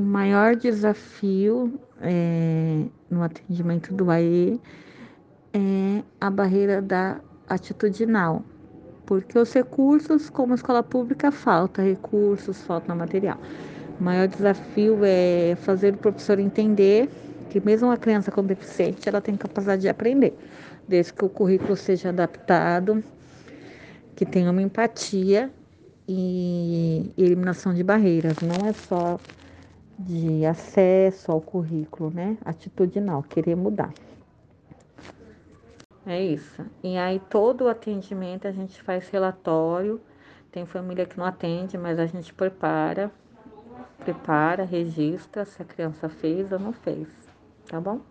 maior desafio é, no atendimento do AE é a barreira da atitudinal, porque os recursos, como escola pública, falta recursos, falta material. O maior desafio é fazer o professor entender que mesmo uma criança com deficiente, ela tem capacidade de aprender, desde que o currículo seja adaptado, que tenha uma empatia e eliminação de barreiras, não é só de acesso ao currículo, né? Atitudinal, querer mudar. É isso. E aí todo o atendimento a gente faz relatório. Tem família que não atende, mas a gente prepara, prepara, registra se a criança fez ou não fez, tá bom?